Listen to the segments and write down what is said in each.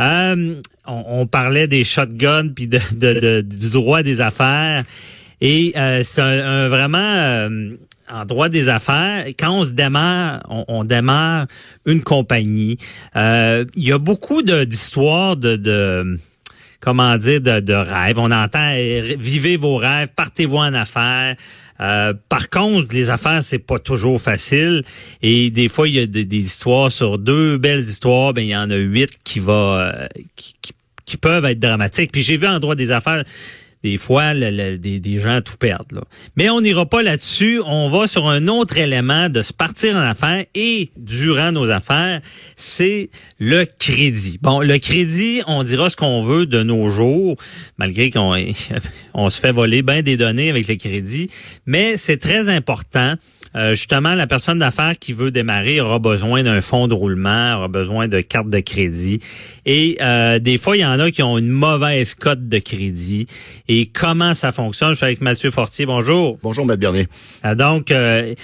Euh, on, parlait des shotguns puis de, de- de- du droit des affaires. Et euh, c'est un, un vraiment euh, en droit des affaires, quand on se démarre, on, démarre une compagnie. Il y a beaucoup d'histoires de, de comment dire de, de rêves. On entend eh, vivez vos rêves, partez-vous en affaires. Euh, par contre, les affaires c'est pas toujours facile et des fois il y a des, histoires sur deux belles histoires, ben il y en a huit qui va euh, qui, qui- qui peuvent être dramatiques. Puis j'ai vu en droit des affaires des fois des, gens tout perdent. Mais on n'ira pas là-dessus. On va sur un autre élément de se partir en affaires et durant nos affaires, c'est le crédit. Bon, le crédit, on dira ce qu'on veut de nos jours, malgré qu'on on se fait voler bien des données avec le crédit, mais c'est très important. Euh, justement, la personne d'affaires qui veut démarrer aura besoin d'un fonds de roulement, aura besoin de carte de crédit. Et euh, des fois, il y en a qui ont une mauvaise cote de crédit. Et comment ça fonctionne? Je suis avec Mathieu Fortier. Bonjour. Bonjour, Maître Bernier. Ah, Donc, euh,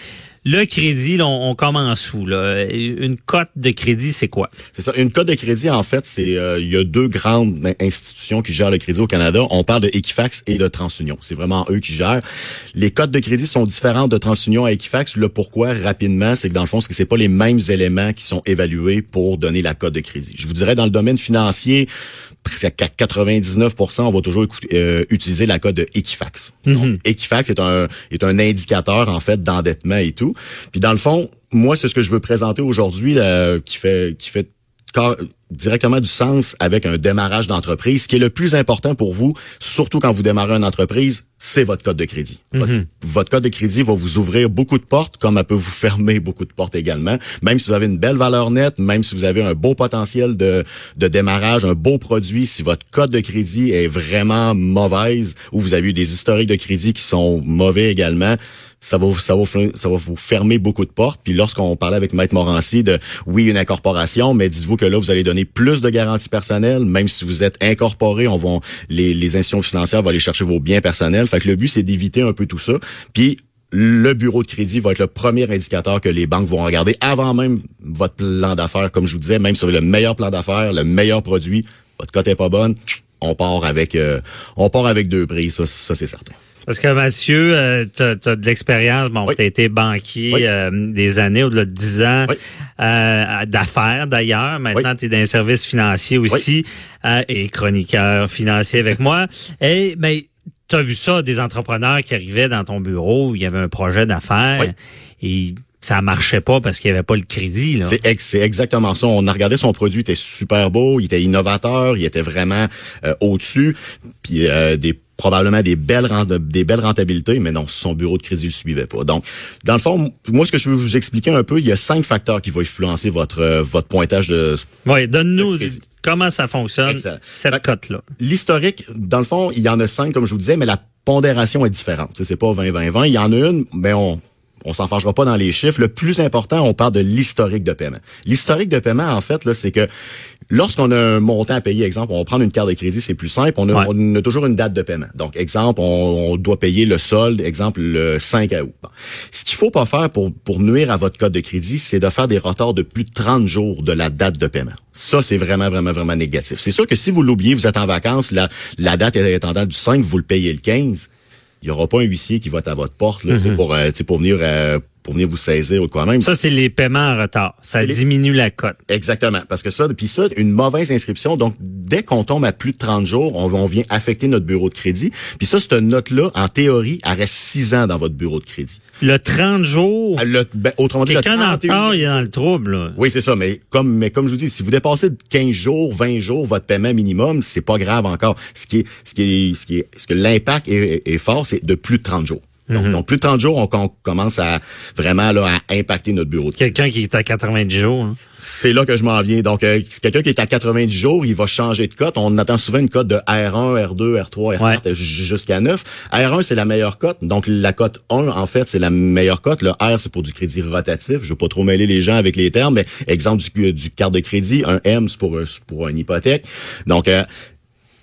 le crédit, là, on, on commence où? Là? Une cote de crédit, c'est quoi? C'est ça. Une cote de crédit, en fait, c'est euh, il y a deux grandes institutions qui gèrent le crédit au Canada. On parle de Equifax et de TransUnion. C'est vraiment eux qui gèrent. Les cotes de crédit sont différentes de TransUnion à Equifax. Le pourquoi, rapidement, c'est que dans le fond, c'est que c'est pas les mêmes éléments qui sont évalués pour donner la cote de crédit. Je vous dirais, dans le domaine financier, presque à 99%, on va toujours euh, utiliser la cote de Equifax. Donc, Equifax est un est un indicateur en fait d'endettement et tout. Puis dans le fond, moi c'est ce que je veux présenter aujourd'hui euh, qui fait qui fait directement du sens avec un démarrage d'entreprise. Ce qui est le plus important pour vous, surtout quand vous démarrez une entreprise, c'est votre code de crédit. Votre, votre code de crédit va vous ouvrir beaucoup de portes, comme elle peut vous fermer beaucoup de portes également. Même si vous avez une belle valeur nette, même si vous avez un beau potentiel de, de démarrage, un beau produit, si votre code de crédit est vraiment mauvaise ou vous avez eu des historiques de crédit qui sont mauvais également, ça va, vous- ça va, ça va vous fermer beaucoup de portes. Puis lorsqu'on parlait avec Maître Morancy de, oui, une incorporation, mais dites-vous que là, vous allez donner plus de garanties personnelles, même si vous êtes incorporé, on va, les, les institutions financières vont aller chercher vos biens personnels. Fait que le but, c'est d'éviter un peu tout ça. Puis le bureau de crédit va être le premier indicateur que les banques vont regarder avant même votre plan d'affaires. Comme je vous disais, même sur le meilleur plan d'affaires, le meilleur produit, votre cote est pas bonne, on part avec, euh, on part avec deux prix. Ça, ça c'est certain. Parce que Mathieu, euh, tu as, de l'expérience. Bon, Oui. tu as été banquier Oui. euh, des années, au-delà de 10 ans, Oui. euh, d'affaires d'ailleurs. Maintenant, tu es dans les services financiers aussi euh, et chroniqueur financier avec moi. Et ben, tu as vu ça, des entrepreneurs qui arrivaient dans ton bureau, il y avait un projet d'affaires et ça marchait pas parce qu'il y avait pas le crédit. C'est ex- c'est exactement ça. On a regardé son produit, il était super beau, il était innovateur, il était vraiment euh, au-dessus, puis euh, des probablement des belles des belles rentabilités, mais non, son bureau de crédit le suivait pas. Donc, dans le fond, moi ce que je veux vous expliquer un peu, il y a cinq facteurs qui vont influencer votre euh, votre pointage de Oui, donne-nous comment ça fonctionne, Excellent. cette cote-là. L'historique, dans le fond, il y en a cinq, comme je vous disais, mais la pondération est différente. C'est pas 20-20-20. Il y en a une, mais on on s'en fâchera pas dans les chiffres. Le plus important, on parle de l'historique de paiement. L'historique de paiement, en fait, là, c'est que lorsqu'on a un montant à payer, exemple, on va prendre une carte de crédit, c'est plus simple. On a, Ouais. on a toujours une date de paiement. Donc, exemple, on, on doit payer le solde, exemple, le 5 août. Bon. Ce qu'il faut pas faire pour, pour nuire à votre code de crédit, c'est de faire des retards de plus de 30 jours de la date de paiement. Ça, c'est vraiment, vraiment, vraiment négatif. C'est sûr que si vous l'oubliez, vous êtes en vacances, la, la date est étendant du 5, vous le payez le 15, il y aura pas un huissier qui va être à votre porte là, tu sais, pour, euh, tu sais, pour venir euh, pour venir vous saisir ou quoi même. Ça, c'est les paiements en retard. Ça les- diminue la cote. Exactement, parce que ça, puis ça, une mauvaise inscription. Donc, dès qu'on tombe à plus de 30 jours, on, on vient affecter notre bureau de crédit. Puis ça, cette note-là, en théorie, elle reste 6 ans dans votre bureau de crédit. Le 30 jours, le- ben, autrement dit, le quelqu'un en 31 retard, il est dans le trouble. là. Oui, c'est ça, mais comme mais comme je vous dis, si vous dépassez de 15 jours, 20 jours votre paiement minimum, c'est pas grave encore. Ce qui est ce qui est ce qui est ce que l'impact est, est fort, c'est de plus de 30 jours. Donc, donc, plus de 30 jours, on, on commence à vraiment là, à impacter notre bureau de Quelqu'un qui est à 90 jours. hein? C'est là que je m'en viens. Donc, euh, quelqu'un qui est à 90 jours, il va changer de cote. On attend souvent une cote de R1, R2, R3, R4 j- jusqu'à 9. R1, c'est la meilleure cote. Donc, la cote 1, en fait, c'est la meilleure cote. Le R, c'est pour du crédit rotatif. Je veux pas trop mêler les gens avec les termes, mais exemple du, du carte de crédit. Un M, c'est pour, pour une hypothèque. Donc, euh,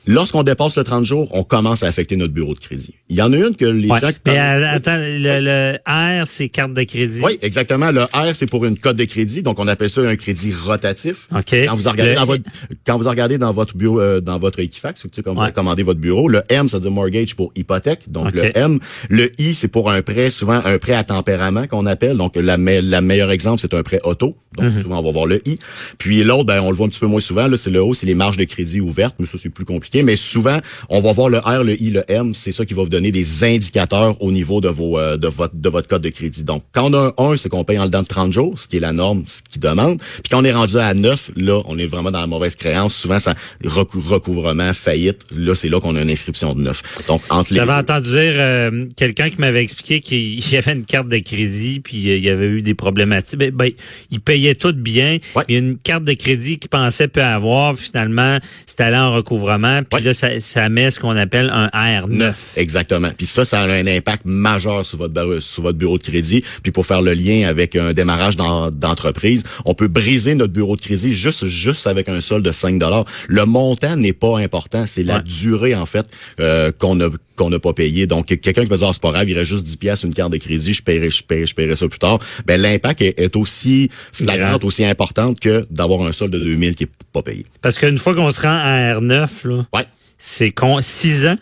Lorsqu'on dépasse le 30 jours, on commence à affecter notre bureau de crédit. Il y en a une que les Ouais. gens... qui Mais euh, attends, le, le R, c'est carte de crédit? Oui, exactement. Le R, c'est pour une cote de crédit, donc on appelle ça un crédit rotatif. OK. Quand vous regardez Le- dans votre quand vous regardez dans votre bureau euh, dans votre Equifax, tu sais, quand vous Ouais. commandé votre bureau, le M ça veut dire mortgage pour hypothèque, donc le M, le I c'est pour un prêt souvent un prêt à tempérament qu'on appelle, donc la me- la meilleure exemple c'est un prêt auto, donc Mm-hmm. souvent on va voir le I. Puis l'autre ben on le voit un petit peu moins souvent là, c'est le O, c'est les marges de crédit ouvertes, mais ça c'est plus compliqué, mais souvent on va voir le R, le I, le M, c'est ça qui va vous donner des indicateurs au niveau de vos euh, de votre de votre code de crédit. Donc quand on a un 1, c'est qu'on paye en dedans de 30 jours, ce qui est la norme, ce qui demande. Puis quand on est rendu à 9, là, on est vraiment dans la mauvaise créance. Souvent, ça recou- recouvrement, faillite. Là, c'est là qu'on a une inscription de 9. Donc, entre les J'avais entendu dire euh, quelqu'un qui m'avait expliqué qu'il y avait une carte de crédit puis euh, il y avait eu des problématiques. Ben, ben, il payait tout bien. Ouais. Il y a une carte de crédit qu'il pensait peut avoir. Finalement, c'est allé en recouvrement. Puis Ouais. là, ça, ça met ce qu'on appelle un R9. Exactement. Puis ça, ça a un impact majeur sur votre, bar- sur votre bureau de crédit. Puis pour faire le lien avec un démarrage d'en- d'entreprise, on peut briser notre bureau de crédit juste juste avec un solde de 5 Le montant n'est pas important, c'est la Ouais. durée en fait euh, qu'on a qu'on n'a pas payé. Donc quelqu'un qui va dire Ah, c'est pas grave, il reste juste 10 pièces une carte de crédit, je paierai je paierai, je paierai ça plus tard. Ben l'impact est, est aussi flagrant, aussi importante que d'avoir un solde de 2000 qui est pas payé. Parce qu'une fois qu'on se rend à R9, là, Ouais. c'est con 6 ans?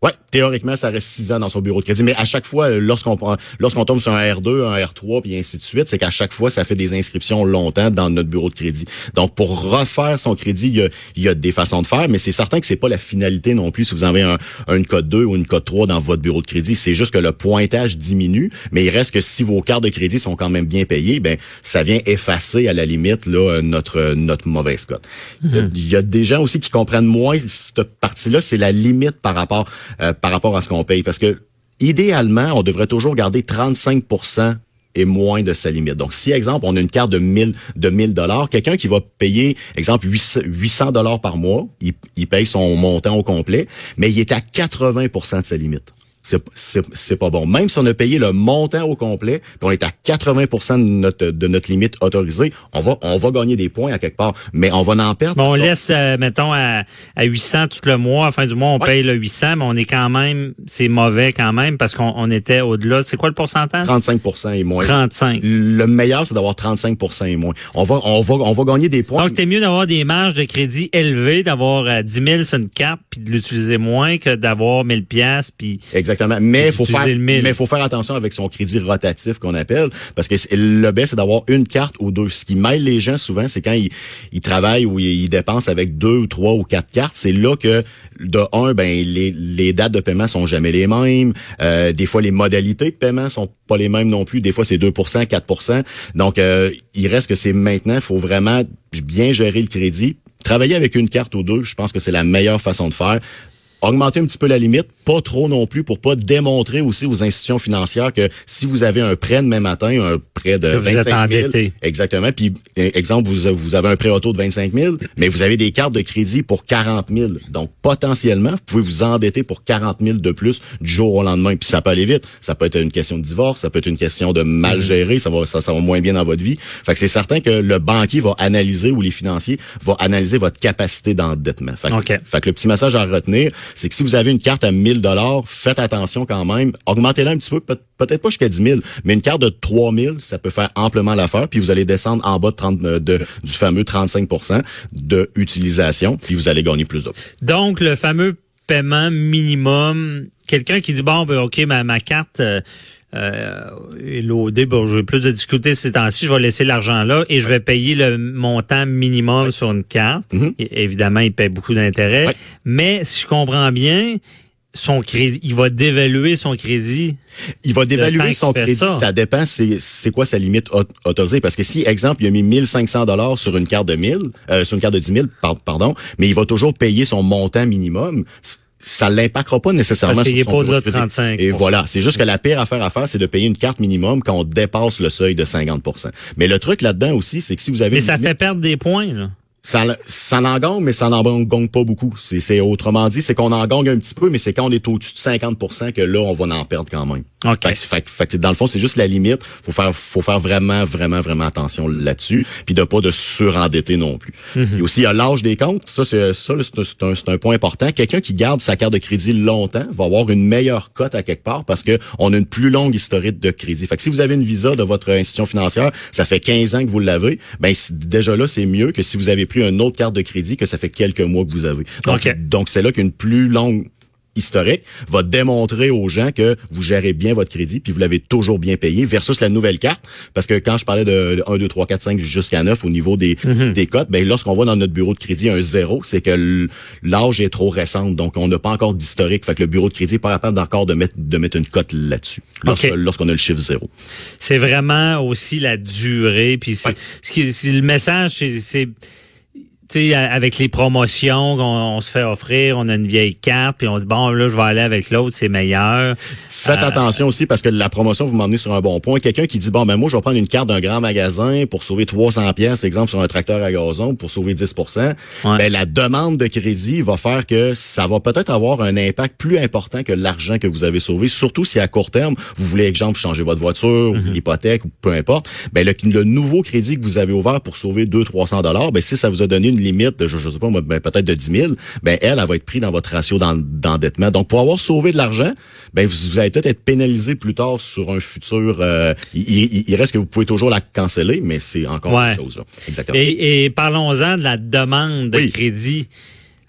Ouais, théoriquement, ça reste six ans dans son bureau de crédit. Mais à chaque fois, euh, lorsqu'on lorsqu'on tombe sur un R2, un R3, puis ainsi de suite, c'est qu'à chaque fois, ça fait des inscriptions longtemps dans notre bureau de crédit. Donc, pour refaire son crédit, il y a, il y a des façons de faire, mais c'est certain que c'est pas la finalité non plus si vous avez un, une code 2 ou une code 3 dans votre bureau de crédit. C'est juste que le pointage diminue, mais il reste que si vos cartes de crédit sont quand même bien payées, ben ça vient effacer à la limite là notre notre mauvaise cote. Il y a- Il y, a des gens aussi qui comprennent moins cette partie-là, c'est la limite par rapport euh, par rapport à ce qu'on paye, parce que idéalement, on devrait toujours garder 35% et moins de sa limite. Donc, si, exemple, on a une carte de 1000 de 1000 dollars, quelqu'un qui va payer, exemple, 800 dollars par mois, il, il paye son montant au complet, mais il est à 80% de sa limite. C'est, c'est, c'est pas bon. Même si on a payé le montant au complet, puis on est à 80% de notre, de notre limite autorisée, on va, on va gagner des points à quelque part, mais on va en perdre. Bon, on laisse, euh, mettons, à, à 800 tout le mois. Fin du mois, on Ouais. paye le 800, mais on est quand même, c'est mauvais quand même parce qu'on on était au-delà. C'est quoi le pourcentage? 35% et moins. 35. Le meilleur, c'est d'avoir 35% et moins. On va, on va, on va gagner des points. Donc, c'est mieux d'avoir des marges de crédit élevées, d'avoir euh, 10 000 sur une carte, puis de l'utiliser moins que d'avoir 1000 pièces puis Exactement. Mais il faut faire, mais faut faire attention avec son crédit rotatif qu'on appelle, parce que le best c'est d'avoir une carte ou deux. Ce qui mêle les gens souvent, c'est quand ils, ils travaillent ou ils, ils dépensent avec deux ou trois ou quatre cartes. C'est là que de un, ben les, les dates de paiement sont jamais les mêmes. Euh, des fois, les modalités de paiement sont pas les mêmes non plus. Des fois, c'est 2 4% Donc, euh, il reste que c'est maintenant. Il faut vraiment bien gérer le crédit. Travailler avec une carte ou deux, je pense que c'est la meilleure façon de faire augmenter un petit peu la limite, pas trop non plus pour pas démontrer aussi aux institutions financières que si vous avez un prêt demain matin, un prêt de Que vous êtes 25 000, endetté. exactement, puis eh, exemple vous vous avez un prêt auto de 25 000, mais vous avez des cartes de crédit pour 40 000, donc potentiellement vous pouvez vous endetter pour 40 000 de plus du jour au lendemain, puis ça peut aller vite, ça peut être une question de divorce, ça peut être une question de mal gérer, ça va ça, ça va moins bien dans votre vie, fait que c'est certain que le banquier va analyser ou les financiers vont analyser votre capacité d'endettement. Fait que- OK. fait que le petit message à retenir, c'est que si vous avez une carte à 1000 dollars, faites attention quand même. Augmentez-la un petit peu, peut- peut-être pas jusqu'à 10 000, mais une carte de 3000, ça peut faire amplement l'affaire. Puis vous allez descendre en bas de, 30, euh, de du fameux 35 de utilisation, puis vous allez gagner plus de Donc, le fameux paiement minimum, quelqu'un qui dit, bon, ben, OK, ma, ma carte euh, euh, loadée, bon, j'ai plus de difficultés ces temps-ci, je vais laisser l'argent là et je vais payer le montant minimum sur une carte. Mhm. Et- évidemment, il paye beaucoup d'intérêts. Ouais. Mais, si je comprends bien, son crédit, il va dévaluer son crédit. Il va dévaluer son crédit. ça. Ça, dépend c'est c'est quoi sa limite au- autorisée? Parce que si, exemple, il a mis 1500 dollars sur une carte de 1000, euh, sur une carte de 10 000, par- pardon, mais il va toujours payer son montant minimum. ça l'impactera pas nécessairement Parce qu'il pas de crédit. 35 Et voilà, c'est juste que la pire affaire à faire, c'est de payer une carte minimum quand on dépasse le seuil de 50% Mais le truc là-dedans aussi, c'est que si vous avez Mais ça limite- fait perdre des points, là. Ça, ça mais ça n'en pas beaucoup. C'est, c'est autrement dit, c'est qu'on en gagne un petit peu, mais c'est quand on est au-dessus de 50% que là, on va en perdre quand même. OK. Fait, fait, fait dans le fond, c'est juste la limite. Faut faire, faut faire vraiment, vraiment, vraiment attention là-dessus, puis de pas de surendetter non plus. Et aussi, il y a l'âge des comptes. Ça, c'est ça, c'est un, un, point important. Quelqu'un qui garde sa carte de crédit longtemps va avoir une meilleure cote à quelque part parce que on a une plus longue historique de crédit. Fait que si vous avez une visa de votre institution financière, ça fait 15 ans que vous l'avez, ben déjà là, c'est mieux que si vous avez pris une autre carte de crédit que ça fait quelques mois que vous avez. Donc, OK. donc c'est là qu'une plus longue historique va démontrer aux gens que vous gérez bien votre crédit puis vous l'avez toujours bien payé versus la nouvelle carte. Parce que quand je parlais de 1 2 3 4 5 jusqu'à 9 au niveau des des cotes ben lorsqu'on voit dans notre bureau de crédit un zéro c'est que l'âge est trop récent. Donc on n'a pas encore d'historique. Fait que le bureau de crédit est pas capable encore de mettre de mettre une cote là-dessus lorsqu'on a le chiffre zéro. C'est vraiment aussi la durée. Puis c'est, Ouais. ce qui, le message, c'est, sais, avec les promotions qu'on on se fait offrir, on a une vieille carte, puis on dit bon là, je vais aller avec l'autre, c'est meilleur. Faites Euh, attention aussi parce que la promotion vous m'emmenez sur un bon point. Quelqu'un qui dit bon ben moi je vais prendre une carte d'un grand magasin pour sauver 300 pièces exemple sur un tracteur à gazon pour sauver 10% Ouais. ben la demande de crédit va faire que ça va peut-être avoir un impact plus important que l'argent que vous avez sauvé surtout si à court terme vous voulez exemple changer votre voiture Mhm. ou l'hypothèque ou peu importe. Ben le, le nouveau crédit que vous avez ouvert pour sauver 2 300 dollars ben si ça vous a donné une limite de je, je sais pas ben, peut-être de 10 000 ben elle elle va être prise dans votre ratio d'en- d'endettement. Donc pour avoir sauvé de l'argent ben vous, vous allez peut-être être pénalisé plus tard sur un futur. euh, il, il- il reste que vous pouvez toujours la canceller, mais c'est encore Ouais. une chose. Là. Exactement. Et, et parlons-en de la demande de crédit.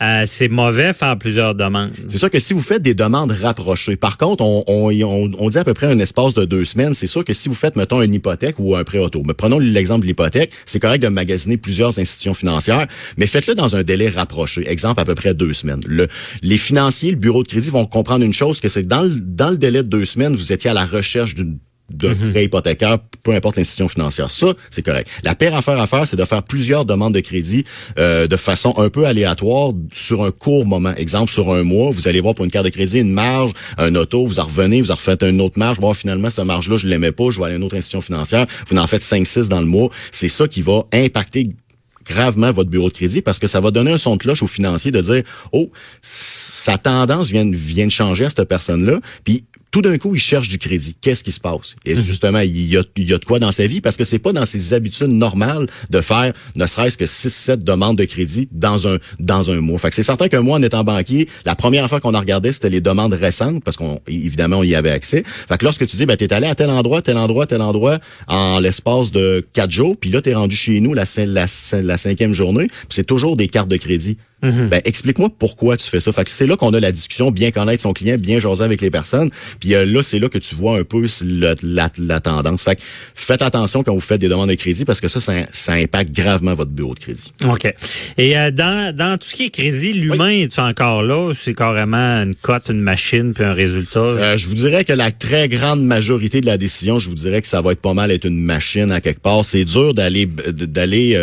Euh, c'est mauvais faire plusieurs demandes. C'est sûr que si vous faites des demandes rapprochées, par contre, on, on, on, on dit à peu près un espace de deux semaines. C'est sûr que si vous faites, mettons, une hypothèque ou un prêt auto, mais prenons l'exemple de l'hypothèque, c'est correct de magasiner plusieurs institutions financières, mais faites-le dans un délai rapproché. Exemple, à peu près deux semaines. Le, les financiers, le bureau de crédit vont comprendre une chose, que c'est que dans le, dans le délai de deux semaines, vous étiez à la recherche d'une d'un prêt hypothécaire, peu importe l'institution financière. Ça, c'est correct. La pire affaire à faire, c'est de faire plusieurs demandes de crédit euh, de façon un peu aléatoire sur un court moment. Exemple, sur un mois, vous allez voir pour une carte de crédit une marge, un auto, vous en revenez, vous en refaites une autre marge, voir finalement cette marge-là, je l'aimais pas, je vais aller à une autre institution financière, vous en faites 5-6 dans le mois. C'est ça qui va impacter gravement votre bureau de crédit parce que ça va donner un son de cloche aux financiers de dire oh sa tendance vient, vient de changer à cette personne-là puis tout d'un coup, il cherche du crédit. Qu'est-ce qui se passe? Et justement, il y, a, il y a de quoi dans sa vie parce que c'est pas dans ses habitudes normales de faire ne serait-ce que 6-7 demandes de crédit dans un dans un mois. Fait que c'est certain que moi, en étant banquier, la première fois qu'on a regardé, c'était les demandes récentes parce qu'on évidemment, on y avait accès. Fait que lorsque tu dis, ben, t'es allé à tel endroit, tel endroit, tel endroit en l'espace de quatre jours, puis là, t'es rendu chez nous la, cin- la, cin- la cinquième journée, puis c'est toujours des cartes de crédit. Ben, explique-moi pourquoi tu fais ça. Fait que c'est là qu'on a la discussion, bien connaître son client, bien jaser avec les personnes. Puis euh, là, c'est là que tu vois un peu le- la, la tendance. Fait que faites attention quand vous faites des demandes de crédit parce que ça, ça, ça impacte gravement votre bureau de crédit. OK. Et euh, dans, dans tout ce qui est crédit, l'humain est encore là? C'est carrément une cote, une machine, puis un résultat? Euh, je vous dirais que la très grande majorité de la décision, je vous dirais que ça va être pas mal être une machine à quelque part. C'est dur d'aller d'aller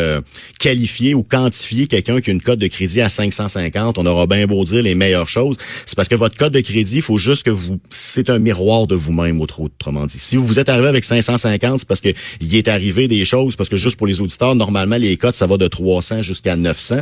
qualifier ou quantifier quelqu'un qui a une cote de crédit à 550. On aura bien beau dire les meilleures choses. C'est parce que votre code de crédit, il faut juste que vous, c'est un miroir de vous-même, autre- autrement dit. Si vous êtes arrivé avec 550, c'est parce que il est arrivé des choses, parce que juste pour les auditeurs, normalement, les cotes, ça va de 300 jusqu'à 900.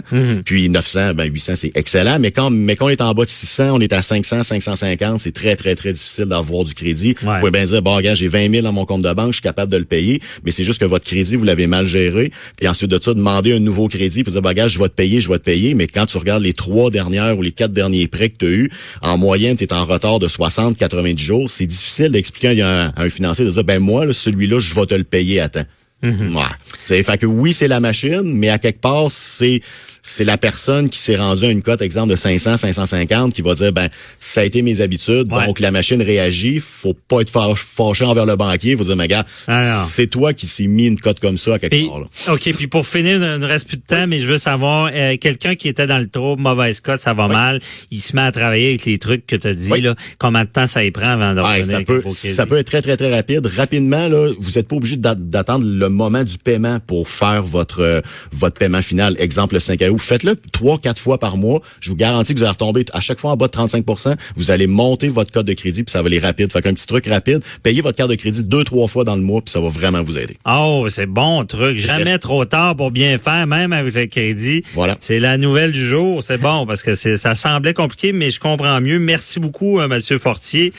Puis 900, ben 800, c'est excellent. Mais quand, mais quand on est en bas de 600, on est à 500, 550, c'est très, très, très difficile d'avoir du crédit. Ouais. Vous pouvez bien dire, bon, regarde, j'ai 20 000 dans mon compte de banque, je suis capable de le payer. Mais c'est juste que votre crédit, vous l'avez mal géré. Puis ensuite de ça, demander un nouveau crédit, puis dire, bah, regarde, je vais te payer, je vais te payer. Mais quand tu regardes les trois dernières ou les quatre derniers prêts que tu as eu, en moyenne, tu es en retard de 60, 90 jours. C'est difficile d'expliquer à un, à un financier de dire, ben moi, là, celui-là, je vais te le payer à temps. Ouais. C'est fait que oui, c'est la machine, mais à quelque part, c'est c'est la personne qui s'est rendue à une cote, exemple, de 500, 550, qui va dire, ben, ça a été mes habitudes, Ouais. donc la machine réagit, faut pas être fâ- fâché envers le banquier, faut dire, mais gars, Ah, c'est toi qui s'est mis une cote comme ça à quelque Puis, part, là. OK, puis pour finir, il ne reste plus de temps, mais je veux savoir, euh, quelqu'un qui était dans le trouble, mauvaise cote, ça va mal, il se met à travailler avec les trucs que tu as dit, là, combien de temps ça y prend avant de revenir ça peut, ça peut être très, très, très rapide. Rapidement, là, vous n'êtes pas obligé d'a- d'attendre le moment du paiement pour faire votre, euh, votre paiement final. Exemple, le 5 août, vous. Faites-le trois, quatre fois par mois. Je vous garantis que vous allez retomber à chaque fois en bas de 35% Vous allez monter votre code de crédit, puis ça va aller rapide. Fait qu'un petit truc rapide, payez votre carte de crédit deux, trois fois dans le mois, puis ça va vraiment vous aider. Oh, c'est bon truc. Jamais trop tard pour bien faire, même avec le crédit. Voilà. C'est la nouvelle du jour. C'est bon parce que ça semblait compliqué, mais je comprends mieux. Merci beaucoup, euh, Monsieur Fortier,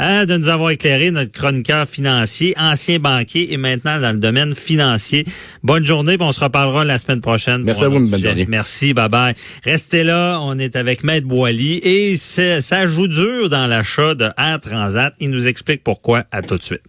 euh, de nous avoir éclairé notre chroniqueur financier, ancien banquier et maintenant dans le domaine financier. Bonne journée, puis on se reparlera la semaine prochaine. Merci à vous, bonne journée. Merci, bye bye. Restez là, on est avec Maître Boily et ça joue dur dans l'achat de Air Transat. Il nous explique pourquoi. À tout de suite.